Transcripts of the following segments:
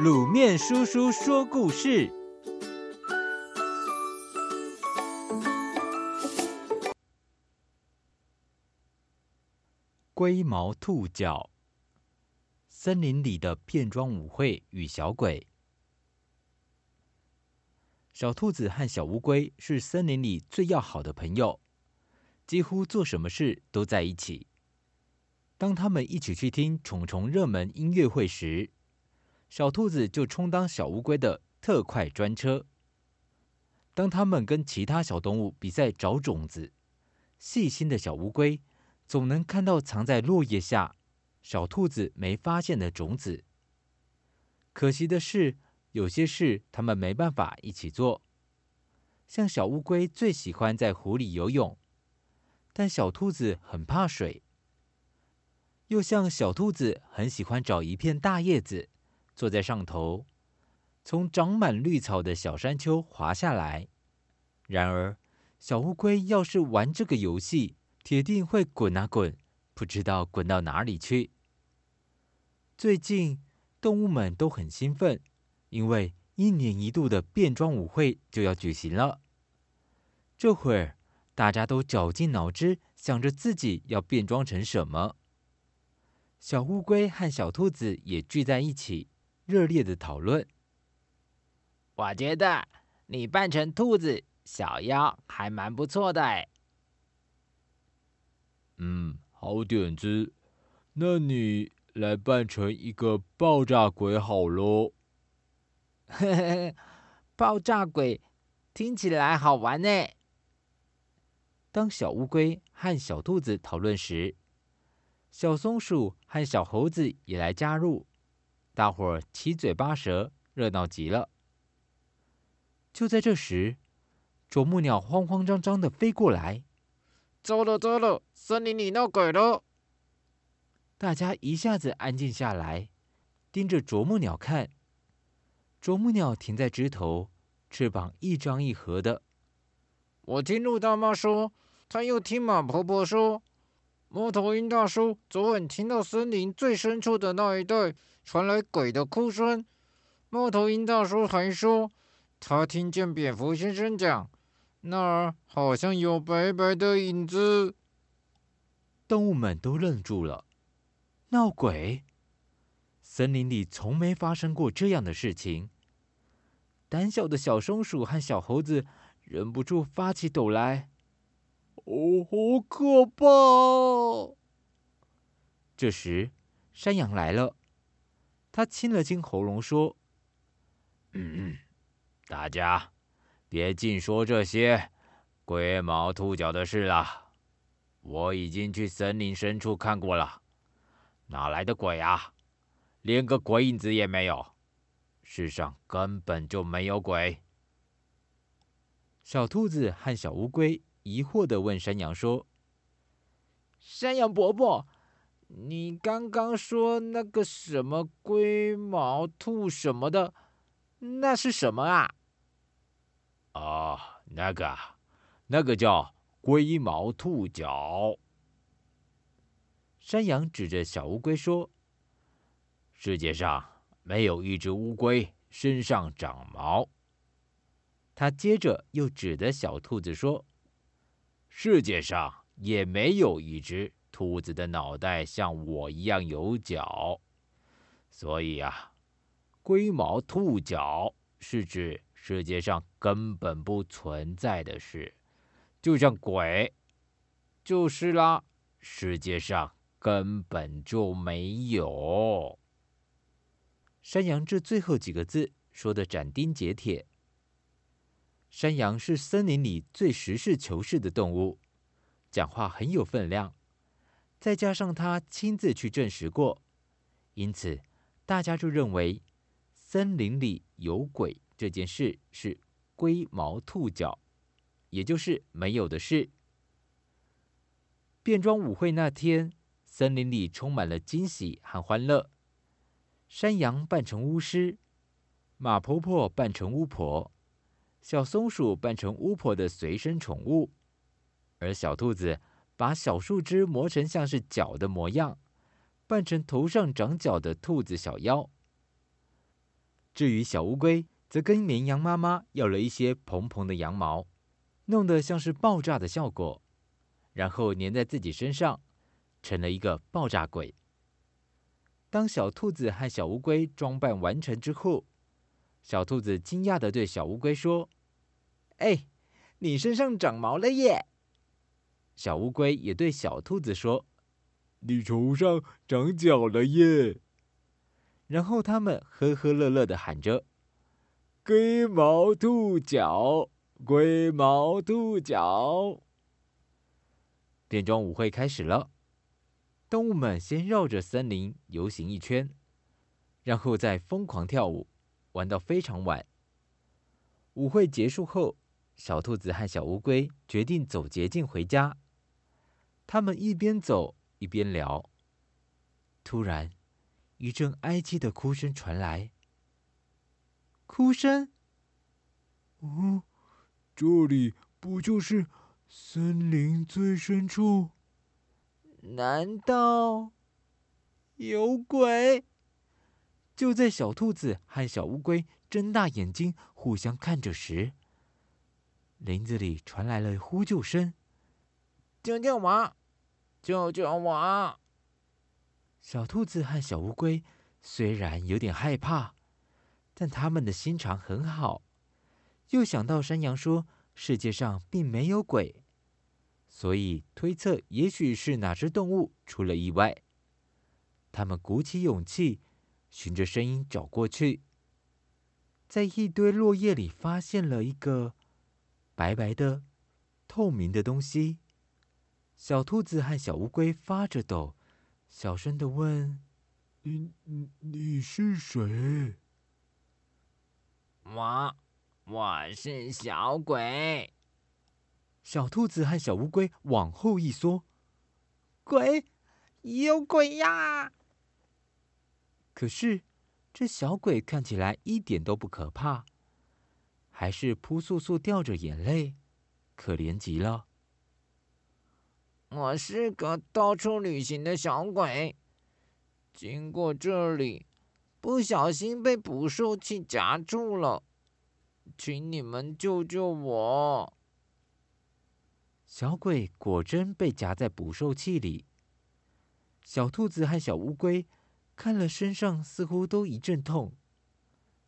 卤面叔叔说故事：龟毛兔脚，森林里的变装舞会与小鬼。小兔子和小乌龟是森林里最要好的朋友，几乎做什么事都在一起。当他们一起去听虫虫热门音乐会时，小兔子就充当小乌龟的特快专车。当他们跟其他小动物比赛找种子，细心的小乌龟总能看到藏在落叶下小兔子没发现的种子。可惜的是，有些事他们没办法一起做。像小乌龟最喜欢在湖里游泳，但小兔子很怕水。又像小兔子很喜欢找一片大叶子。坐在上头，从长满绿草的小山丘滑下来。然而，小乌龟要是玩这个游戏，铁定会滚啊滚，不知道滚到哪里去。最近，动物们都很兴奋，因为一年一度的变装舞会就要举行了。这会儿，大家都绞尽脑汁，想着自己要变装成什么。小乌龟和小兔子也聚在一起。热烈的讨论。我觉得你扮成兔子、小妖还蛮不错的哎。嗯，好点子。那你来扮成一个爆炸鬼好喽。呵呵，爆炸鬼听起来好玩呢。当小乌龟和小兔子讨论时，小松鼠和小猴子也来加入。大伙儿七嘴八舌，热闹极了。就在这时，啄木鸟慌慌张张的飞过来：“糟了糟了，森林里闹鬼了！”大家一下子安静下来，盯着啄木鸟看。啄木鸟停在枝头，翅膀一张一合的。我听鹿大妈说，她又听马婆婆说，猫头鹰大叔昨晚听到森林最深处的那一带。传来鬼的哭声，猫头鹰大叔还说，他听见蝙蝠先生讲，那儿好像有白白的影子。动物们都愣住了，闹鬼？森林里从没发生过这样的事情。胆小的小松鼠和小猴子忍不住发起抖来，哦，好可怕！这时，山羊来了。他清了清喉咙，说：“嗯，大家别尽说这些龟毛兔脚的事了。我已经去森林深处看过了，哪来的鬼啊？连个鬼影子也没有。世上根本就没有鬼。”小兔子和小乌龟疑惑地问山羊说：“山羊伯伯。”你刚刚说那个什么龟毛兔什么的，那是什么啊？哦，那个，那个叫龟毛兔脚。山羊指着小乌龟说：“世界上没有一只乌龟身上长毛。”他接着又指着小兔子说：“世界上也没有一只。”兔子的脑袋像我一样有角，所以啊，龟毛兔角是指世界上根本不存在的事，就像鬼，就是啦，世界上根本就没有。山羊这最后几个字说的斩钉截铁。山羊是森林里最实事求是的动物，讲话很有分量。再加上他亲自去证实过，因此大家就认为森林里有鬼这件事是龟毛兔脚，也就是没有的事。变装舞会那天，森林里充满了惊喜和欢乐。山羊扮成巫师，马婆婆扮成巫婆，小松鼠扮成巫婆的随身宠物，而小兔子。把小树枝磨成像是脚的模样，扮成头上长角的兔子小妖。至于小乌龟，则跟绵羊妈妈要了一些蓬蓬的羊毛，弄得像是爆炸的效果，然后粘在自己身上，成了一个爆炸鬼。当小兔子和小乌龟装扮完成之后，小兔子惊讶的对小乌龟说：“哎，你身上长毛了耶！”小乌龟也对小兔子说：“你头上长角了耶！”然后他们呵呵乐乐的喊着：“龟毛兔角，龟毛兔角。”变装舞会开始了。动物们先绕着森林游行一圈，然后再疯狂跳舞，玩到非常晚。舞会结束后，小兔子和小乌龟决定走捷径回家。他们一边走一边聊。突然，一阵哀凄的哭声传来。哭声？哦，这里不就是森林最深处？难道有鬼？就在小兔子和小乌龟睁大眼睛互相看着时，林子里传来了呼救声：“救救我！救救我！”小兔子和小乌龟虽然有点害怕，但他们的心肠很好。又想到山羊说世界上并没有鬼。所以推测，也许是哪只动物出了意外。他们鼓起勇气，循着声音找过去，在一堆落叶里发现了一个白白的、透明的东西。小兔子和小乌龟发着抖，小声的问：“你、你、你是谁？”“我，我是小鬼。”小兔子和小乌龟往后一缩，鬼，有鬼呀！可是这小鬼看起来一点都不可怕，还是扑簌簌掉着眼泪，可怜极了。我是个到处旅行的小鬼，经过这里，不小心被捕兽器夹住了，请你们救救我。小鬼果真被夹在捕兽器里。小兔子和小乌龟看了身上似乎都一阵痛，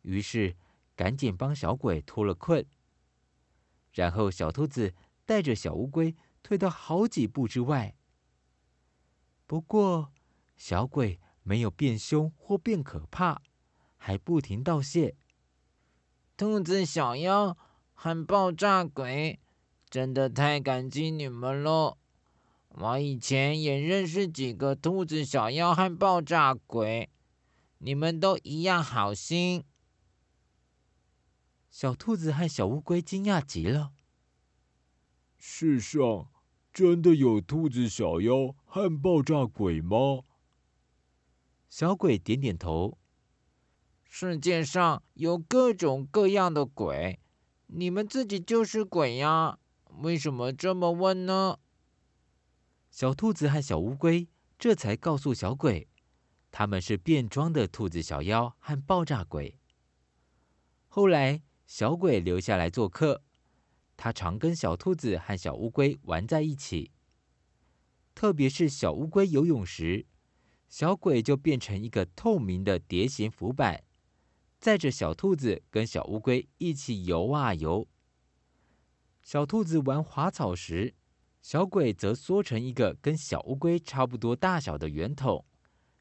于是赶紧帮小鬼脱了困。然后小兔子带着小乌龟退到好几步之外。不过小鬼没有变凶或变可怕，还不停道谢：“兔子小妖和爆炸鬼。”真的太感激你们了！我以前也认识几个兔子小妖和爆炸鬼，你们都一样好心。小兔子和小乌龟惊讶极了。世上真的有兔子小妖和爆炸鬼吗？小鬼点点头。世界上有各种各样的鬼，你们自己就是鬼呀！为什么这么问呢？小兔子和小乌龟这才告诉小鬼，他们是变装的兔子小妖和爆炸鬼。后来，小鬼留下来做客，他常跟小兔子和小乌龟玩在一起。特别是小乌龟游泳时，小鬼就变成一个透明的蝶形浮板，载着小兔子跟小乌龟一起游啊游。小兔子玩滑草时，小鬼则缩成一个跟小乌龟差不多大小的圆筒，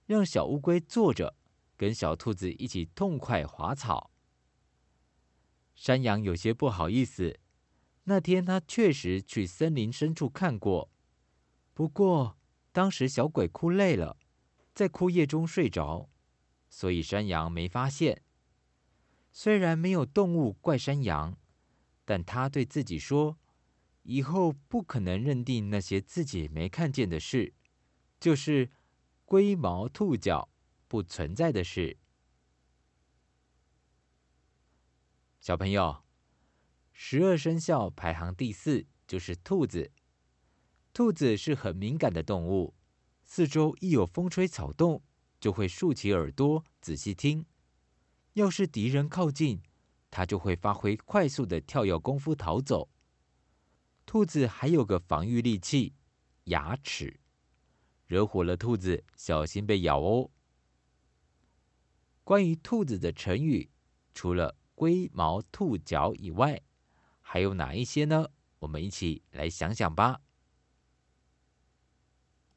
让小乌龟坐着，跟小兔子一起痛快滑草。山羊有些不好意思，那天他确实去森林深处看过，不过当时小鬼哭累了，在枯叶中睡着，所以山羊没发现。虽然没有动物怪山羊。但他对自己说：“以后不可能认定那些自己没看见的事，就是龟毛兔脚不存在的事。”小朋友，十二生肖排行第四就是兔子。兔子是很敏感的动物，四周一有风吹草动，就会竖起耳朵仔细听。要是敌人靠近，它就会发挥快速的跳跃功夫逃走。兔子还有个防御利器——牙齿，惹火了兔子，小心被咬哦。关于兔子的成语，除了龟毛兔脚以外，还有哪一些呢？我们一起来想想吧。